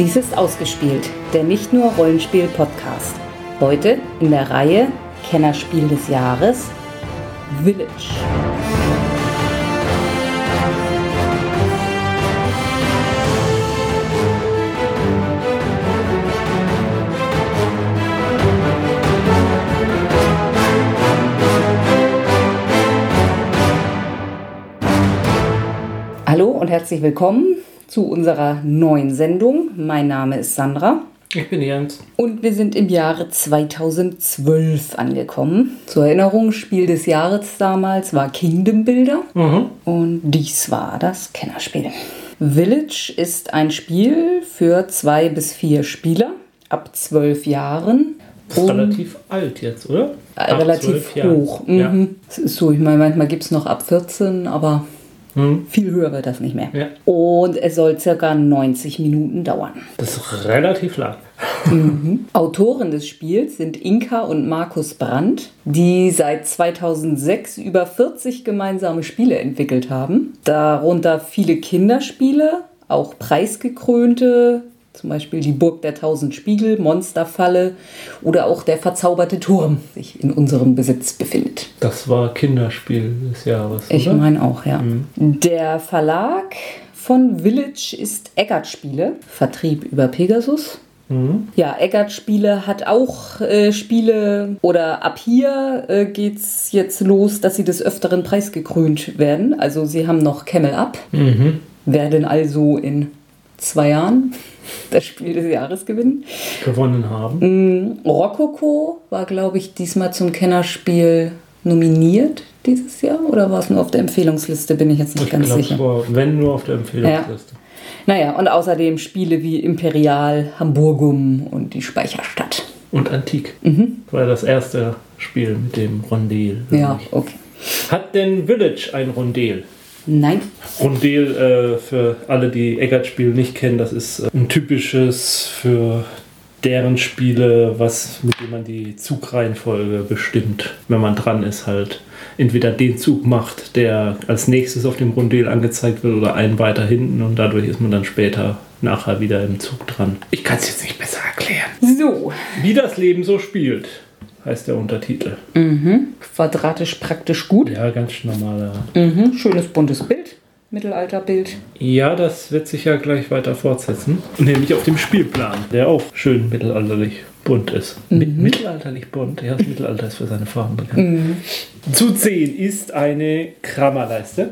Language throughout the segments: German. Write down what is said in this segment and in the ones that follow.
Dies ist Ausgespielt, der nicht nur Rollenspiel-Podcast. Heute in der Reihe Kennerspiel des Jahres Village. Hallo und herzlich willkommen zu unserer neuen Sendung. Mein Name ist Sandra Ich bin Jens. und wir sind im Jahre 2012 angekommen. Zur Erinnerung, Spiel des Jahres damals war Kingdom Builder und dies war das Kennerspiel. Village ist ein Spiel für zwei bis vier Spieler ab zwölf Jahren. Ist Und- relativ alt jetzt, oder? Äh, Ab relativ hoch. Ja. Mhm. Ist so, ich meine, manchmal gibt es noch ab 14, aber Mhm. viel höher wird das nicht mehr. Ja. Und es soll circa 90 Minuten dauern. Das ist relativ lang. Autoren des Spiels sind Inka und Markus Brandt, die seit 2006 über 40 gemeinsame Spiele entwickelt haben. Darunter viele Kinderspiele, auch preisgekrönte, zum Beispiel die Burg der Tausend Spiegel, Monsterfalle oder auch der verzauberte Turm sich in unserem Besitz befindet. Das war Kinderspiel des Jahres. Ich oder? meine auch, ja. Der Verlag von Village ist Eggert Spiele, Vertrieb über Pegasus. Ja, Eggert Spiele hat auch äh, Spiele oder ab hier äh, geht's jetzt los, dass sie des Öfteren preisgekrönt werden. Also sie haben noch Camel Up, werden also in zwei Jahren das Spiel des Jahres gewinnen. gewonnen haben. Rococo war, glaube ich, diesmal zum Kennerspiel nominiert dieses Jahr oder war es nur auf der Empfehlungsliste, bin ich jetzt nicht Ich ganz glaube, sicher. war, wenn nur auf der Empfehlungsliste. Naja, und außerdem Spiele wie Imperial, Hamburgum und die Speicherstadt. Und Antik. War das erste Spiel mit dem Rondel. Mhm. Ja, okay. Hat denn Village ein Rondel? Nein. Rondel, äh, für alle, die Eggert-Spiel nicht kennen, das ist äh, ein typisches für deren Spiele, was mit dem man die Zugreihenfolge bestimmt, wenn man dran ist, halt entweder den Zug macht, der als nächstes auf dem Rondel angezeigt wird, oder einen weiter hinten und dadurch ist man dann später nachher wieder im Zug dran. Ich kann es jetzt nicht besser erklären. So, Wie das Leben so spielt, heißt der Untertitel. quadratisch praktisch gut. Ja, ganz normaler. Mhm. Schönes buntes Bild. Mittelalterbild. Ja, das wird sich ja gleich weiter fortsetzen. Nämlich auf dem Spielplan, der auch schön mittelalterlich bunt ist. Mit mittelalterlich bunt, ja, das Mittelalter ist für seine Farben bekannt. Zu sehen ist eine Kramerleiste.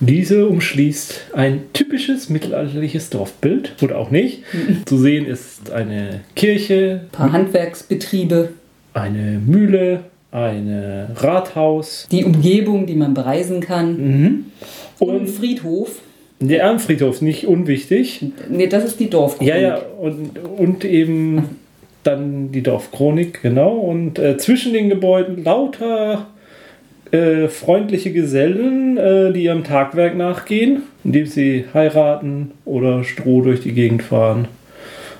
Diese umschließt ein typisches mittelalterliches Dorfbild oder auch nicht. Zu sehen ist eine Kirche, Ein paar Handwerksbetriebe. Eine Mühle, ein Rathaus Die Umgebung, die man bereisen kann. Und und Friedhof. der Armfriedhof, nicht unwichtig. Nee, das ist die Dorfchronik. Ja, ja, und, und eben dann die Dorfchronik, genau. Und äh, zwischen den Gebäuden lauter äh, freundliche Gesellen, äh, die ihrem Tagwerk nachgehen, indem sie heiraten oder Stroh durch die Gegend fahren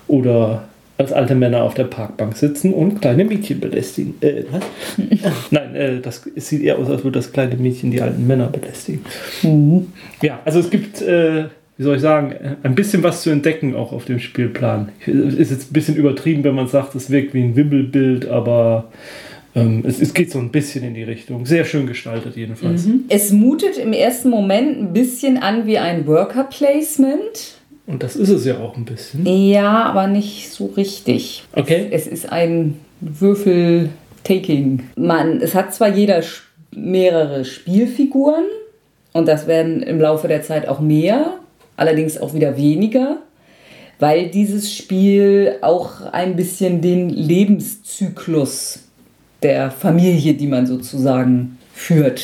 oder als alte Männer auf der Parkbank sitzen und kleine Mädchen belästigen. Äh, was? Nein, äh, das es sieht eher aus, als würde das kleine Mädchen die alten Männer belästigen. Ja, also es gibt, äh, wie soll ich sagen, ein bisschen was zu entdecken auch auf dem Spielplan. Es ist jetzt ein bisschen übertrieben, wenn man sagt, es wirkt wie ein Wimmelbild, aber ähm, es, es geht so ein bisschen in die Richtung. Sehr schön gestaltet jedenfalls. Es mutet im ersten Moment ein bisschen an wie ein Worker Placement. Und das ist es ja auch ein bisschen. Ja, aber nicht so richtig. Okay. Es ist ein Würfel-Taking. Man, es hat zwar jeder mehrere Spielfiguren und das werden im Laufe der Zeit auch mehr, allerdings auch wieder weniger, weil dieses Spiel auch ein bisschen den Lebenszyklus der Familie, die man sozusagen führt,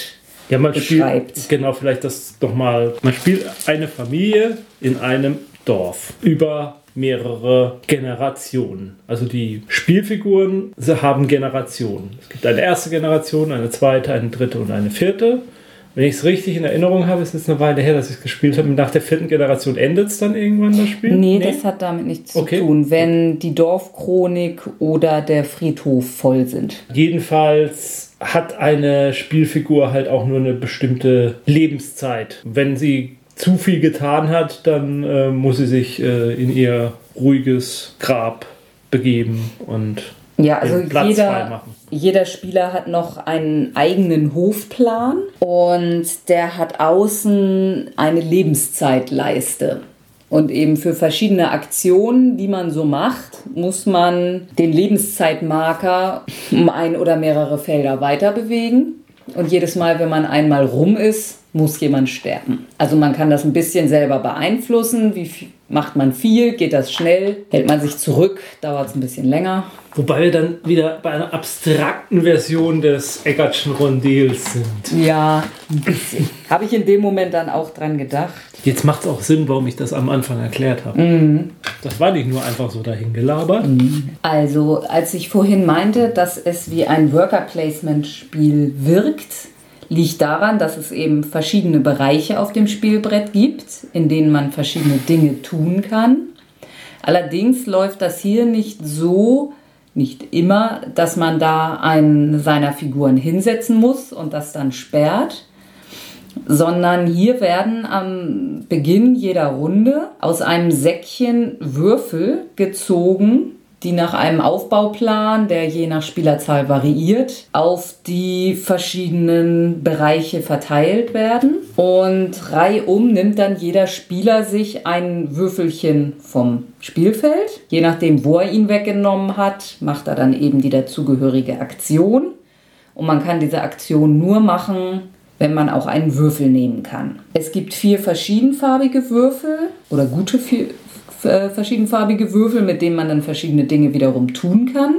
Ja, man beschreibt. spielt, genau, vielleicht das nochmal. Man spielt eine Familie in einem Dorf über mehrere Generationen. Also die Spielfiguren haben Generationen. Es gibt eine erste Generation, eine zweite, eine dritte und eine vierte. Wenn ich es richtig in Erinnerung habe, ist es eine Weile her, dass ich es gespielt habe. Nach der vierten Generation endet es dann irgendwann das Spiel? Nee, das hat damit nichts Okay. zu tun, wenn die Dorfchronik oder der Friedhof voll sind. Jedenfalls hat eine Spielfigur halt auch nur eine bestimmte Lebenszeit. Wenn sie zu viel getan hat, dann äh, muss sie sich äh, in ihr ruhiges Grab begeben und Ja, also Platz jeder, jeder Spieler hat noch einen eigenen Hofplan und der hat außen eine Lebenszeitleiste. Und eben für verschiedene Aktionen, die man so macht, muss man den Lebenszeitmarker um ein oder mehrere Felder weiter bewegen. Und jedes Mal, wenn man einmal rum ist, muss jemand sterben. Also man kann das ein bisschen selber beeinflussen. Wie macht man viel? Geht das schnell? Hält man sich zurück? Dauert es ein bisschen länger? Wobei wir dann wieder bei einer abstrakten Version des Eckertschen Rondells sind. Ja, ein bisschen. Habe ich in dem Moment dann auch dran gedacht. Jetzt macht es auch Sinn, warum ich das am Anfang erklärt habe. Das war nicht nur einfach so dahingelabert. Also, als ich vorhin meinte, dass es wie ein Worker-Placement-Spiel wirkt, liegt daran, dass es eben verschiedene Bereiche auf dem Spielbrett gibt, in denen man verschiedene Dinge tun kann. Allerdings läuft das hier nicht so, nicht immer, dass man da einen seiner Figuren hinsetzen muss und das dann sperrt, sondern hier werden am Beginn jeder Runde aus einem Säckchen Würfel gezogen, die nach einem Aufbauplan, der je nach Spielerzahl variiert, auf die verschiedenen Bereiche verteilt werden. Und reihum nimmt dann jeder Spieler sich ein Würfelchen vom Spielfeld. Je nachdem, wo er ihn weggenommen hat, macht er dann eben die dazugehörige Aktion. Und man kann diese Aktion nur machen, wenn man auch einen Würfel nehmen kann. Es gibt vier verschiedenfarbige Würfel oder gute vier, äh, verschiedenfarbige Würfel, mit denen man dann verschiedene Dinge wiederum tun kann.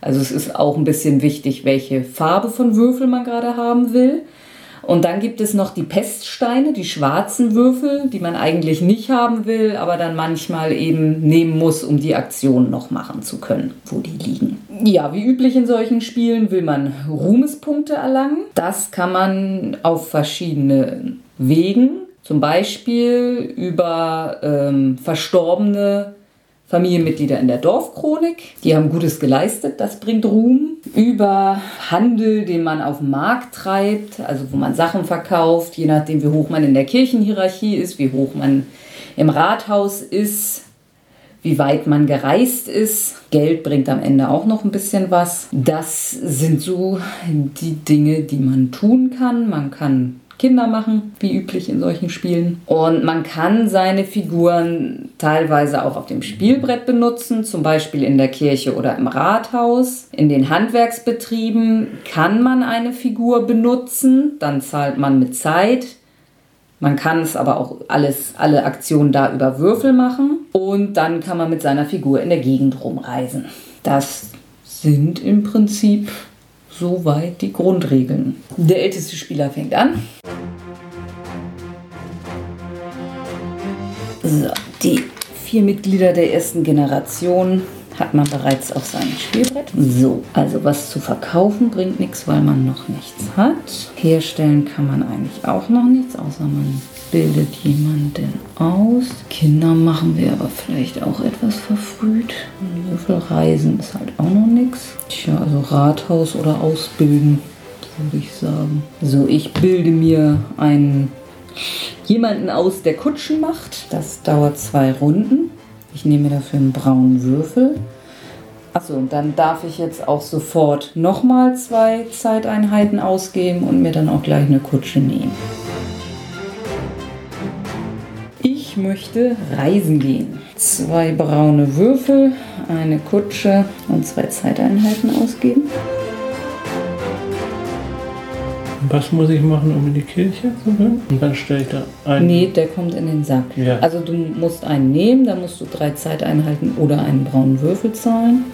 Also es ist auch ein bisschen wichtig, welche Farbe von Würfel man gerade haben will. Und dann gibt es noch die Peststeine, die schwarzen Würfel, die man eigentlich nicht haben will, aber dann manchmal eben nehmen muss, um die Aktion noch machen zu können, wo die liegen. Ja, wie üblich in solchen Spielen will man Ruhmespunkte erlangen. Das kann man auf verschiedene Wegen, zum Beispiel über ähm, verstorbene Familienmitglieder in der Dorfchronik. Die haben Gutes geleistet, das bringt Ruhm. Über Handel, den man auf dem Markt treibt, also wo man Sachen verkauft, je nachdem, wie hoch man in der Kirchenhierarchie ist, wie hoch man im Rathaus ist, wie weit man gereist ist. Geld bringt am Ende auch noch ein bisschen was. Das sind so die Dinge, die man tun kann. Man kann Kinder machen, wie üblich in solchen Spielen. Und man kann seine Figuren teilweise auch auf dem Spielbrett benutzen, zum Beispiel in der Kirche oder im Rathaus. In den Handwerksbetrieben kann man eine Figur benutzen, dann zahlt man mit Zeit. Man kann es aber auch alles, alle Aktionen da über Würfel machen. Und dann kann man mit seiner Figur in der Gegend rumreisen. Das sind im Prinzip soweit die Grundregeln. Der älteste Spieler fängt an. So, die vier Mitglieder der ersten Generation hat man bereits auf seinem Spielbrett. So, also was zu verkaufen bringt nichts, weil man noch nichts hat. Herstellen kann man eigentlich auch noch nichts, außer man bildet jemanden aus. Kinder machen wir aber vielleicht auch etwas verfrüht. Würfelreisen ist halt auch noch nichts. Tja, also Rathaus oder Ausbilden, würde ich sagen. So, ich bilde mir einen jemanden aus, der Kutschen macht. Das dauert zwei Runden. Ich nehme dafür einen braunen Würfel. Achso, und dann darf ich jetzt auch sofort nochmal zwei Zeiteinheiten ausgeben und mir dann auch gleich eine Kutsche nehmen. Möchte reisen gehen. Zwei braune Würfel, eine Kutsche und zwei Zeiteinheiten ausgeben. Was muss ich machen, um in die Kirche zu gehen? Und dann stelle ich da ein. Nee, der kommt in den Sack. Ja. Also du musst einen nehmen, dann musst du drei Zeiteinheiten oder einen braunen Würfel zahlen.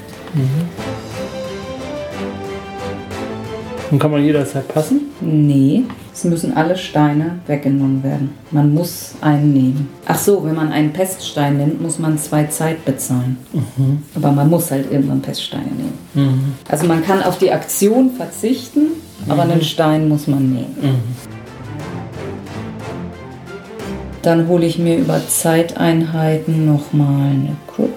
Und kann man jederzeit passen? Nee, es müssen alle Steine weggenommen werden. Man muss einen nehmen. Ach so, wenn man einen Peststein nimmt, muss man zwei Zeit bezahlen. Aber man muss halt irgendwann Peststeine nehmen. Also man kann auf die Aktion verzichten, aber einen Stein muss man nehmen. Dann hole ich mir über Zeiteinheiten nochmal eine Kutsche.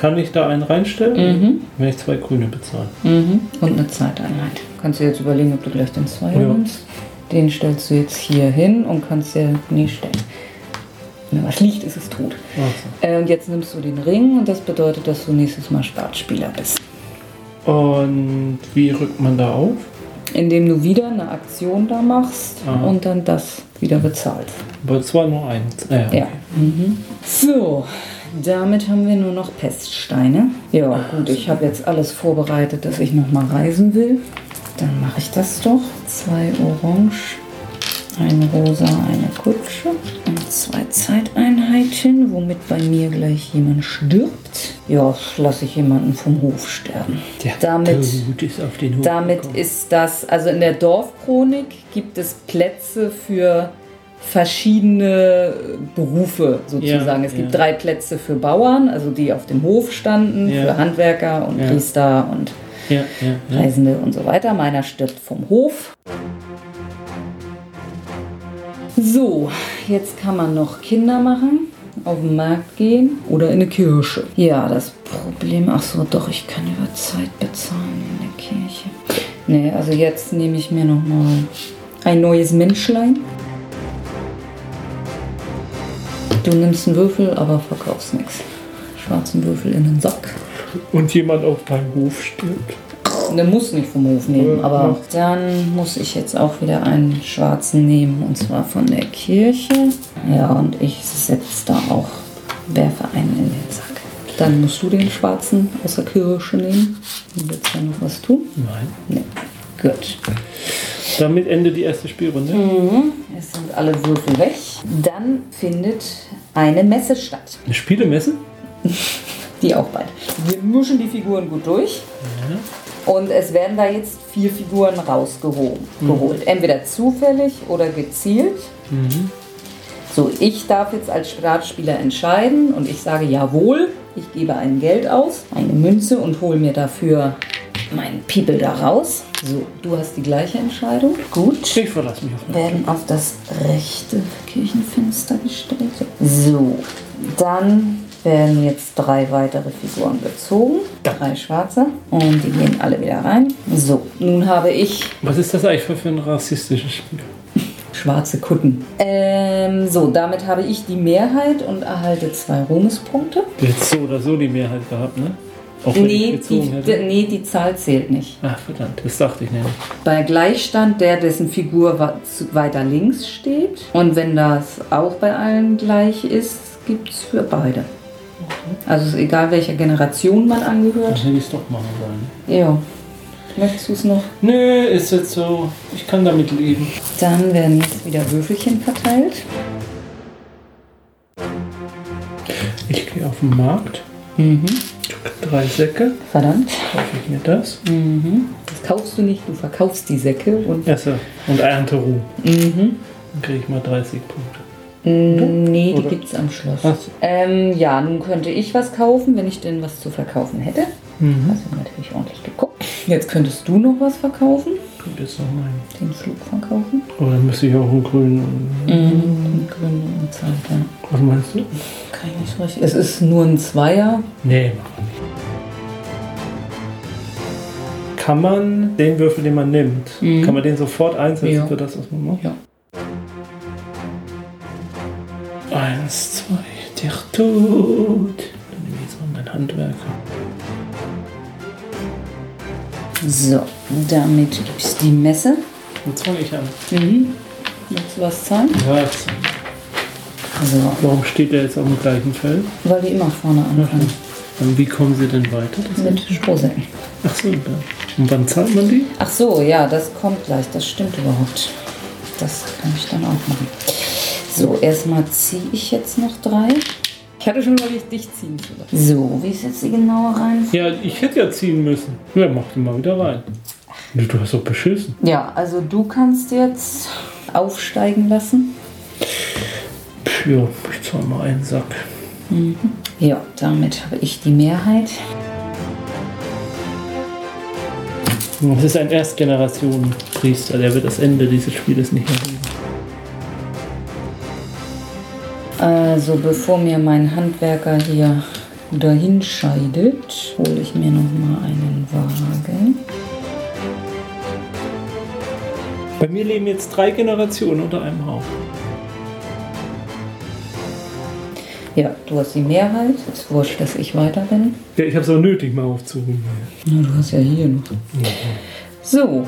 Kann ich da einen reinstellen? Wenn ich zwei grüne bezahle. Mhm. Und eine Zeiteinheit. Kannst du jetzt überlegen, ob du gleich den Zweier Ja. nimmst. Den stellst du jetzt hier hin und kannst dir nie stellen. Wenn was liegt, ist es tot. Äh, und jetzt nimmst du den Ring und das bedeutet, dass du nächstes Mal Startspieler bist. Und wie rückt man da auf? Indem du wieder eine Aktion da machst Ah. und dann das wieder bezahlst. Aber es war nur eins. Ah, ja. Ja. Mhm. So, damit haben wir nur noch Peststeine. Ja, gut, ich habe jetzt alles vorbereitet, dass ich noch mal reisen will. Dann mache ich das doch. Zwei Orange, ein Rosa, eine Kutsche und zwei Zeiteinheiten, womit bei mir gleich jemand stirbt. Ja, lasse ich jemanden vom Hof sterben. Der Damit Tod ist auf den Hof damit gekommen. ist das, also in der Dorfchronik gibt es Plätze für verschiedene Berufe sozusagen. Ja, es gibt ja. drei Plätze für Bauern, also die auf dem Hof standen, Ja. für Handwerker und. Priester und. Reisende und so weiter. Meiner stirbt vom Hof. So, jetzt kann man noch Kinder machen, auf den Markt gehen oder in eine Kirche. Ja, das Problem, ach so, doch, ich kann über Zeit bezahlen in der Kirche. Nee, also jetzt nehme ich mir noch mal ein neues Menschlein. Du nimmst einen Würfel, aber verkaufst nichts. Schwarzen Würfel in den Sack. Und jemand auf deinem Hof stirbt. Der muss nicht vom Hof nehmen, Ja, aber dann muss ich jetzt auch wieder einen schwarzen nehmen und zwar von der Kirche. Ja, und ich setze da auch, werfe einen in den Sack. Dann musst du den schwarzen aus der Kirche nehmen. Du willst ja noch was tun? Nein. Nee. Gut. Damit endet die erste Spielrunde. Mhm. Es sind alle Würfel weg. Dann findet eine Messe statt. Eine Spielemesse? Die auch bald. Wir mischen die Figuren gut durch. Und es werden da jetzt vier Figuren rausgeholt. geholt. Entweder zufällig oder gezielt. So, ich darf jetzt als Startspieler entscheiden und ich sage jawohl, ich gebe ein Geld aus, eine Münze und hole mir dafür meinen People da raus. So, du hast die gleiche Entscheidung. Gut Ich verlasse mich auf mich. werden auf das rechte Kirchenfenster gestellt. So, dann werden jetzt drei weitere Figuren gezogen. Drei schwarze. Und die gehen alle wieder rein. So, nun habe ich Was ist das eigentlich für, ein rassistisches Spiel? schwarze Kutten. Ähm, so, damit habe ich die Mehrheit und erhalte zwei Ruhmespunkte. Hättest so oder so die Mehrheit gehabt, ne? Auch wenn Nee die, hätte. nee, die Zahl zählt nicht. Ach, verdammt, das dachte ich nämlich. Bei Gleichstand der, dessen Figur weiter links steht. Und wenn das auch bei allen gleich ist, gibt es für beide. Also es ist egal, welcher Generation man Dann angehört. hätte ich es doch machen sollen. Ja. Möchtest du es noch? Nö, ist jetzt so. Ich kann damit leben. Dann werden jetzt wieder Würfelchen verteilt. Ich gehe auf den Markt. Mhm. Drei Säcke. Verdammt. Kaufe ich mir das. Mhm. Das kaufst du nicht, du verkaufst die Säcke und. Achso. Und Ernte Ruhe. Mhm. Dann kriege ich mal 30 Punkte. Mm, Nee, die Oder? gibt es am Schloss. Ach so. Ähm, ja, nun könnte ich was kaufen, wenn ich denn was zu verkaufen hätte. Mhm. Also natürlich ordentlich geguckt. Jetzt könntest du noch was verkaufen. Gut, ist noch mein. Den Flug verkaufen. Aber dann müsste ich auch einen grünen. Mhm. Grün und Zeit, ja. Was meinst du? Kann ich nicht richtig. Es ist nur ein Zweier. Nee, mach mal nicht. Kann man den Würfel, den man nimmt, Mhm. kann man den sofort einsetzen Ja. für das, was man macht? Ja. Eins, zwei, der Tod. Dann nehme ich jetzt mal meinen Handwerker. So, damit gibt es die Messe. Jetzt fange ich an. Mhm. Willst du was zahlen? Ja. So, Warum steht der jetzt auf dem gleichen Feld? weil die immer vorne anfangen. Und wie kommen sie denn weiter? Das Mit Strohsäcken. Ach so, da. Und wann zahlt man die? Ach so, ja, das kommt gleich. Das stimmt überhaupt. Das kann ich dann auch machen. So, erstmal ziehe ich jetzt noch drei. Ich hatte schon überlegt, dich ziehen zu lassen. So, wie ist jetzt die genaue Reihenfolge? Ja, ich hätte ja ziehen müssen. Ja, mach die mal wieder rein. Du du hast doch beschissen. Ja, also du kannst jetzt aufsteigen lassen. Ja, ich zahle mal einen Sack. Ja, damit habe ich die Mehrheit. Das ist ein Erstgeneration-Priester, der wird das Ende dieses Spieles nicht erleben. Also bevor mir mein Handwerker hier dahin scheidet, hole ich mir noch mal einen Wagen. Bei mir leben jetzt drei Generationen unter einem Haufen. Ja, du hast die Mehrheit. Ist wurscht, dass ich weiter bin. Ja, ich habe es auch nötig, mal aufzurufen. Na, du hast ja hier noch. So,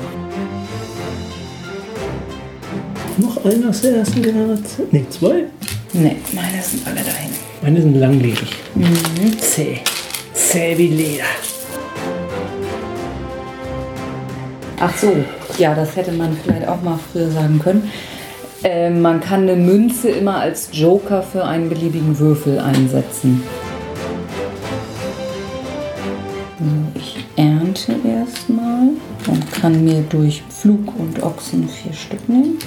Noch einer aus der ersten Generation? Ne, zwei? Ne, meine sind alle dahin. Meine sind langlebig. Zäh. Zäh wie Leder. Ach so, ja, das hätte man vielleicht auch mal früher sagen können. Äh, man kann eine Münze immer als Joker für einen beliebigen Würfel einsetzen. Ich ernte erstmal und kann mir durch Pflug und Ochsen vier Stück nehmen.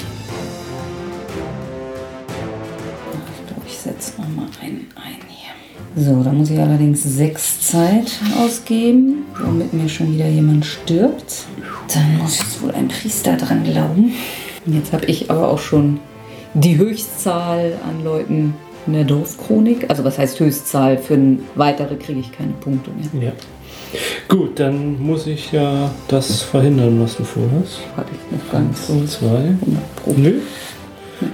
Einen ein hier. So, da muss ich allerdings sechs Zeit ausgeben, womit mir schon wieder jemand stirbt. Dann muss jetzt wohl ein Priester dran glauben. Jetzt habe ich aber auch schon die Höchstzahl an Leuten in der Dorfchronik. Also was heißt Höchstzahl? Für ein weitere kriege ich keine Punkte mehr. Ja. Gut, dann muss ich ja das verhindern, was du vorhast. Hatte ich noch gar nicht so Zwei. 100 Pro. Nö.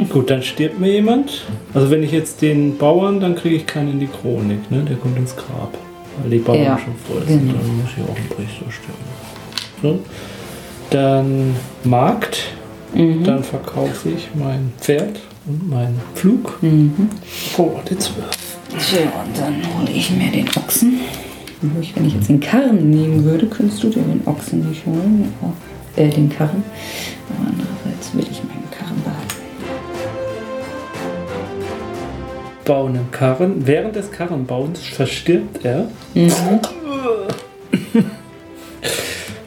Gut, dann stirbt mir jemand. Also wenn ich jetzt den Bauern, dann kriege ich keinen in die Chronik, ne? Der kommt ins Grab. Weil die Bauern Ja, schon voll sind. genau. Dann muss ich auch ein Priester sterben. So. Dann Markt. Mhm. Dann verkaufe ich mein Pferd und meinen Flug. Mhm. Oh, die zwölf. Tja, und dann hole ich mir den Ochsen. Wenn ich jetzt den Karren nehmen würde, könntest du dir den Ochsen nicht holen. Äh, den Karren. Aber andererseits will ich meinen Bauen einen Karren. Während des Karrenbauens verstirbt er.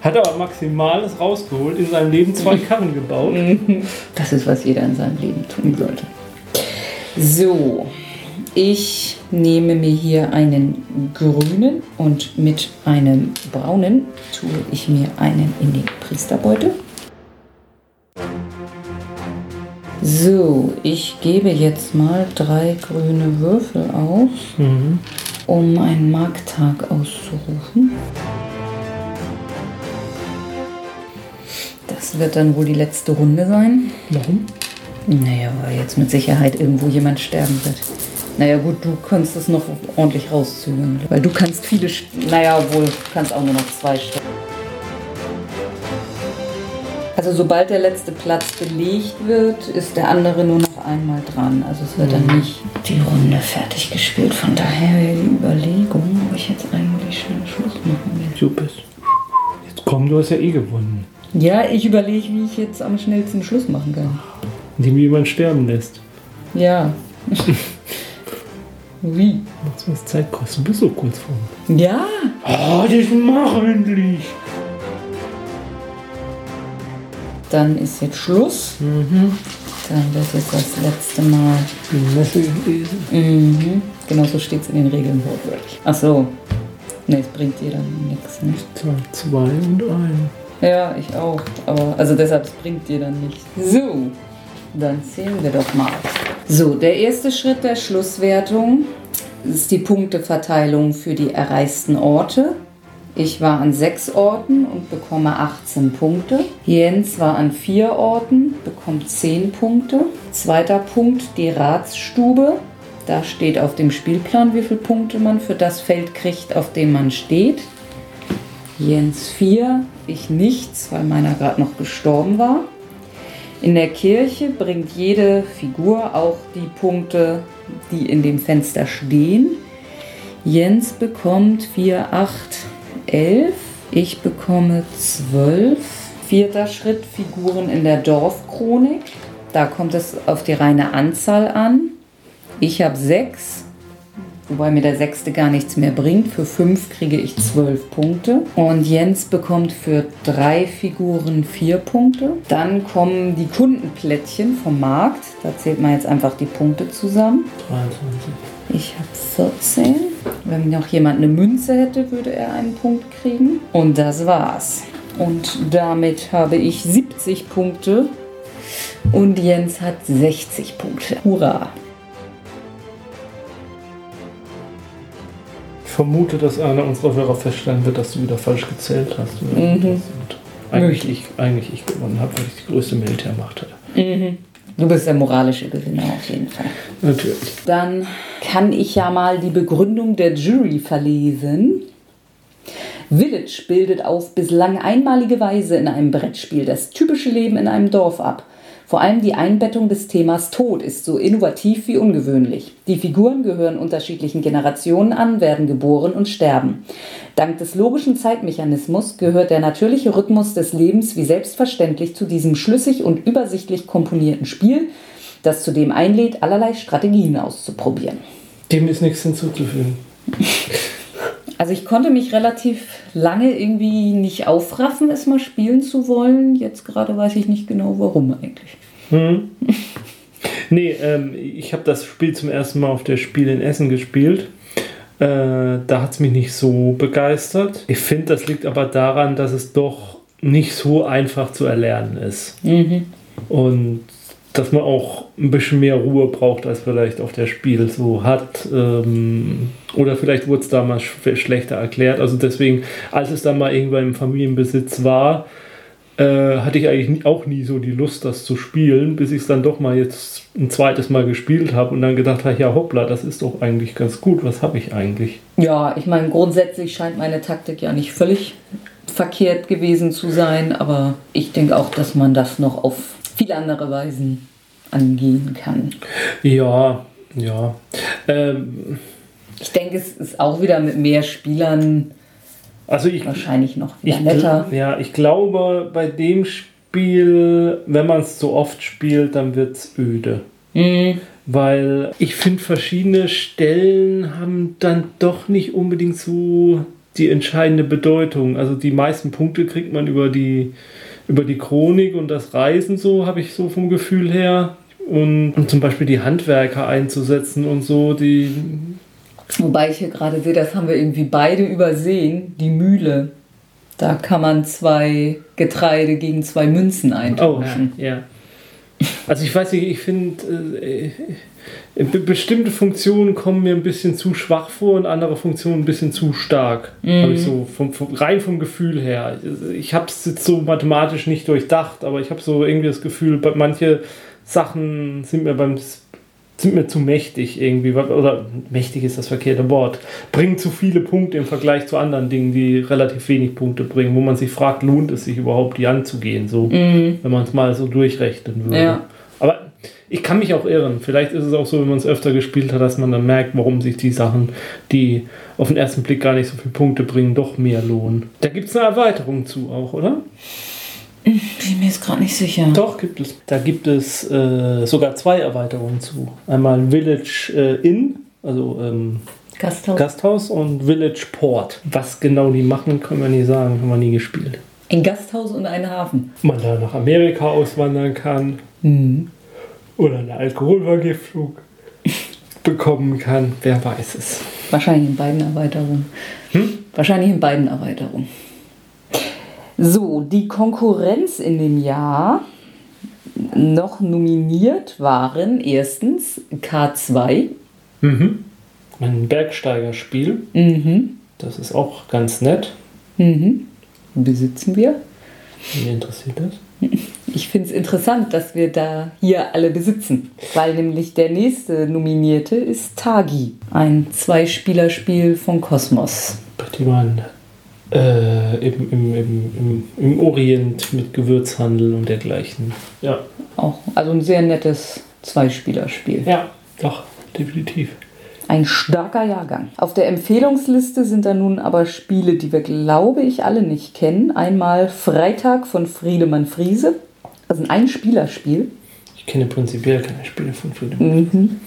Hat aber Maximales rausgeholt, in seinem Leben zwei Karren gebaut. Das ist, was jeder in seinem Leben tun sollte. So, ich nehme mir hier einen grünen und mit einem braunen tue ich mir einen in die Priesterbeutel. So, ich gebe jetzt mal drei grüne Würfel aus, Mhm. um einen Markttag auszurufen. Das wird dann wohl die letzte Runde sein. Warum? Naja, weil jetzt mit Sicherheit irgendwo jemand sterben wird. Naja gut, du kannst es noch ordentlich rauszögern. Weil du kannst viele... Naja, obwohl, du kannst auch nur noch zwei sterben. Also sobald der letzte Platz belegt wird, ist der andere nur noch einmal dran. Also es wird dann nicht die Runde fertig gespielt. Von daher wäre die Überlegung, ob ich jetzt eigentlich schnell Schluss machen will. Bist. Jetzt komm, du hast ja eh gewonnen. Ja, ich überlege, wie ich jetzt am schnellsten Schluss machen kann. Indem jemand sterben lässt. Ja. wie? Was was Zeit kostet. Du bist so kurz vor. Ja, Oh, das mach endlich! Dann ist jetzt Schluss. Dann wird jetzt das letzte Mal. Messe lesen. Mhm. Genau so steht es in den Regeln wortwörtlich. Ach so. Ne, es bringt dir dann nichts. Ne? Zwei, zwei und ein. Ja, ich auch. Aber also deshalb es bringt dir dann nichts. So, dann zählen wir doch mal. So, der erste Schritt der Schlusswertung ist die Punkteverteilung für die erreichten Orte. Ich war an sechs Orten und bekomme 18 Punkte. Jens war an vier Orten, bekommt 10 Punkte. Zweiter Punkt, die Ratsstube. Da steht auf dem Spielplan, wie viele Punkte man für das Feld kriegt, auf dem man steht. Jens 4, ich nichts, weil meiner gerade noch gestorben war. In der Kirche bringt jede Figur auch die Punkte, die in dem Fenster stehen. Jens bekommt 4, 8, 11. Ich bekomme 12. Vierter Schritt, Figuren in der Dorfchronik. Da kommt es auf die reine Anzahl an. Ich habe 6 wobei mir der sechste gar nichts mehr bringt. Für fünf kriege ich zwölf Punkte. Und Jens bekommt für drei Figuren vier Punkte. Dann kommen die Kundenplättchen vom Markt. Da zählt man jetzt einfach die Punkte zusammen. 23. Ich habe 14. Wenn noch jemand eine Münze hätte, würde er einen Punkt kriegen. Und das war's. Und damit habe ich 70 Punkte. Und Jens hat 60 Punkte. Hurra! Ich vermute, dass einer unserer Hörer feststellen wird, dass du wieder falsch gezählt hast. Mhm. Und Eigentlich ich, eigentlich ich gewonnen habe, weil ich die größte Militärmacht hatte. Du bist der moralische Gewinner auf jeden Fall. Natürlich. Dann kann ich ja mal die Begründung der Jury verlesen. Village bildet auf bislang einmalige Weise in einem Brettspiel das typische Leben in einem Dorf ab. Vor allem die Einbettung des Themas Tod ist so innovativ wie ungewöhnlich. Die Figuren gehören unterschiedlichen Generationen an, werden geboren und sterben. Dank des logischen Zeitmechanismus gehört der natürliche Rhythmus des Lebens wie selbstverständlich zu diesem schlüssig und übersichtlich komponierten Spiel, das zudem einlädt, allerlei Strategien auszuprobieren. Dem ist nichts hinzuzufügen. Also ich konnte mich relativ lange irgendwie nicht aufraffen, es mal spielen zu wollen. Jetzt gerade weiß ich nicht genau, warum eigentlich. Hm. nee, ähm, ich habe das Spiel zum ersten Mal auf der Spiel in Essen gespielt. Äh, da hat es mich nicht so begeistert. Ich finde, das liegt aber daran, dass es doch nicht so einfach zu erlernen ist. Mhm. Und dass man auch ein bisschen mehr Ruhe braucht, als vielleicht auf der Spiel so hat. Ähm, oder vielleicht wurde es damals schlechter erklärt. Also deswegen, als es dann mal irgendwann im Familienbesitz war, äh, hatte ich eigentlich auch nie so die Lust, das zu spielen, bis ich es dann doch mal jetzt ein zweites Mal gespielt habe und dann gedacht habe, ja hoppla, das ist doch eigentlich ganz gut. Was habe ich eigentlich? Ja, ich meine, grundsätzlich scheint meine Taktik ja nicht völlig verkehrt gewesen zu sein, aber ich denke auch, dass man das noch auf viele andere Weisen angehen kann. Ja, ja. Ähm, ich denke, es ist auch wieder mit mehr Spielern also ich, wahrscheinlich noch wieder ich, netter. Ja, ich glaube, bei dem Spiel, wenn man es so oft spielt, dann wird es öde. Mhm. Weil ich finde, verschiedene Stellen haben dann doch nicht unbedingt so die entscheidende Bedeutung. Also die meisten Punkte kriegt man über die über die Chronik und das Reisen so, habe ich so vom Gefühl her. Und, und, zum Beispiel die Handwerker einzusetzen und so, die. Wobei ich hier gerade sehe, das haben wir irgendwie beide übersehen, die Mühle. Da kann man zwei Getreide gegen zwei Münzen eintauschen. Oh, ja. Also ich weiß nicht, ich finde, äh, bestimmte Funktionen kommen mir ein bisschen zu schwach vor und andere Funktionen ein bisschen zu stark. Mhm. Habe ich so vom, vom, rein vom Gefühl her. Ich habe es jetzt so mathematisch nicht durchdacht, aber ich habe so irgendwie das Gefühl, manche Sachen sind mir beim sind mir zu mächtig irgendwie, oder mächtig ist das verkehrte Wort, bringen zu viele Punkte im Vergleich zu anderen Dingen, die relativ wenig Punkte bringen, wo man sich fragt, lohnt es sich überhaupt, die anzugehen, so, mhm. wenn man es mal so durchrechnen würde. Ja. Aber ich kann mich auch irren. Vielleicht ist es auch so, wenn man es öfter gespielt hat, dass man dann merkt, warum sich die Sachen, die auf den ersten Blick gar nicht so viele Punkte bringen, doch mehr lohnen. Da gibt es eine Erweiterung zu auch, oder? Bin mir jetzt gerade nicht sicher. Doch, gibt es. Da gibt es äh, sogar zwei Erweiterungen zu. Einmal Village äh, Inn, also ähm, Gasthaus. Gasthaus und Village Port. Was genau die machen, können wir nie sagen, haben wir nie gespielt. Ein Gasthaus und ein Hafen. Man da nach Amerika auswandern kann. Mhm oder eine Alkoholvergiftung bekommen kann. Wer weiß es. Wahrscheinlich in beiden Erweiterungen. Hm? Wahrscheinlich in beiden Erweiterungen. So, die Konkurrenz in dem Jahr noch nominiert waren erstens K2. Mhm. Ein Bergsteigerspiel. Mhm. Das ist auch ganz nett. Mhm. Besitzen wir. Wie interessiert das? Ich finde es interessant, dass wir da hier alle besitzen, weil nämlich der nächste Nominierte ist Tagi, ein Zweispielerspiel von Kosmos. Die man äh, im, im, im, im, Orient mit Gewürzhandel und dergleichen. Ja. Auch, also ein sehr nettes Zweispielerspiel. Ja, doch, definitiv. Ein starker Jahrgang. Auf der Empfehlungsliste sind da nun aber Spiele, die wir, glaube ich, alle nicht kennen. Einmal Freitag von Friedemann Friese. Also ein Einspielerspiel. Ich kenne prinzipiell keine Spiele von Friedemann. Mhm.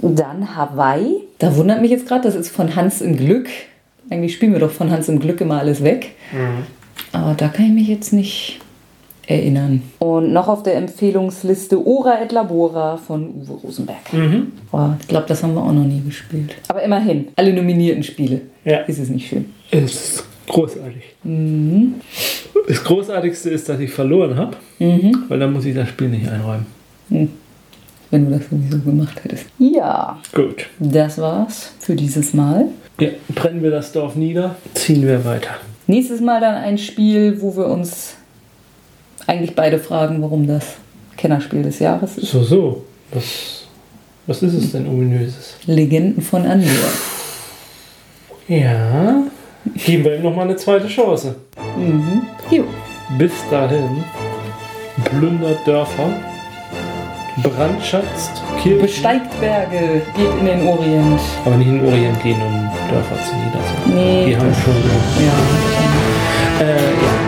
Dann Hawaii. Da wundert mich jetzt gerade, das ist von Hans im Glück. Eigentlich spielen wir doch von Hans im Glück immer alles weg. Mhm. Aber da kann ich mich jetzt nicht erinnern. Und noch auf der Empfehlungsliste Ora et Labora von Uwe Rosenberg. Mhm. Oh, ich glaube, das haben wir auch noch nie gespielt. Aber immerhin, alle nominierten Spiele. Ja. Ist es nicht schön? Ist großartig. Mhm. Das Großartigste ist, dass ich verloren habe, mhm. weil dann muss ich das Spiel nicht einräumen. Mhm. Wenn du das sowieso gemacht hättest. Ja. Gut. Das war's für dieses Mal. Ja, brennen wir das Dorf nieder, ziehen wir weiter. Nächstes Mal dann ein Spiel, wo wir uns eigentlich beide fragen, warum das Kennerspiel des Jahres ist. So, so. Das Was ist es denn ominöses? Legenden von Andor. Ja. Geben wir ihm noch mal eine zweite Chance. Mhm. Jo. Bis dahin plündert Dörfer, brandschatzt Kirchen. Besteigt Berge, geht in den Orient. Aber nicht in den Orient gehen, um Dörfer zu niederzumachen. Nee. Die haben schon. Ja. Äh, ja.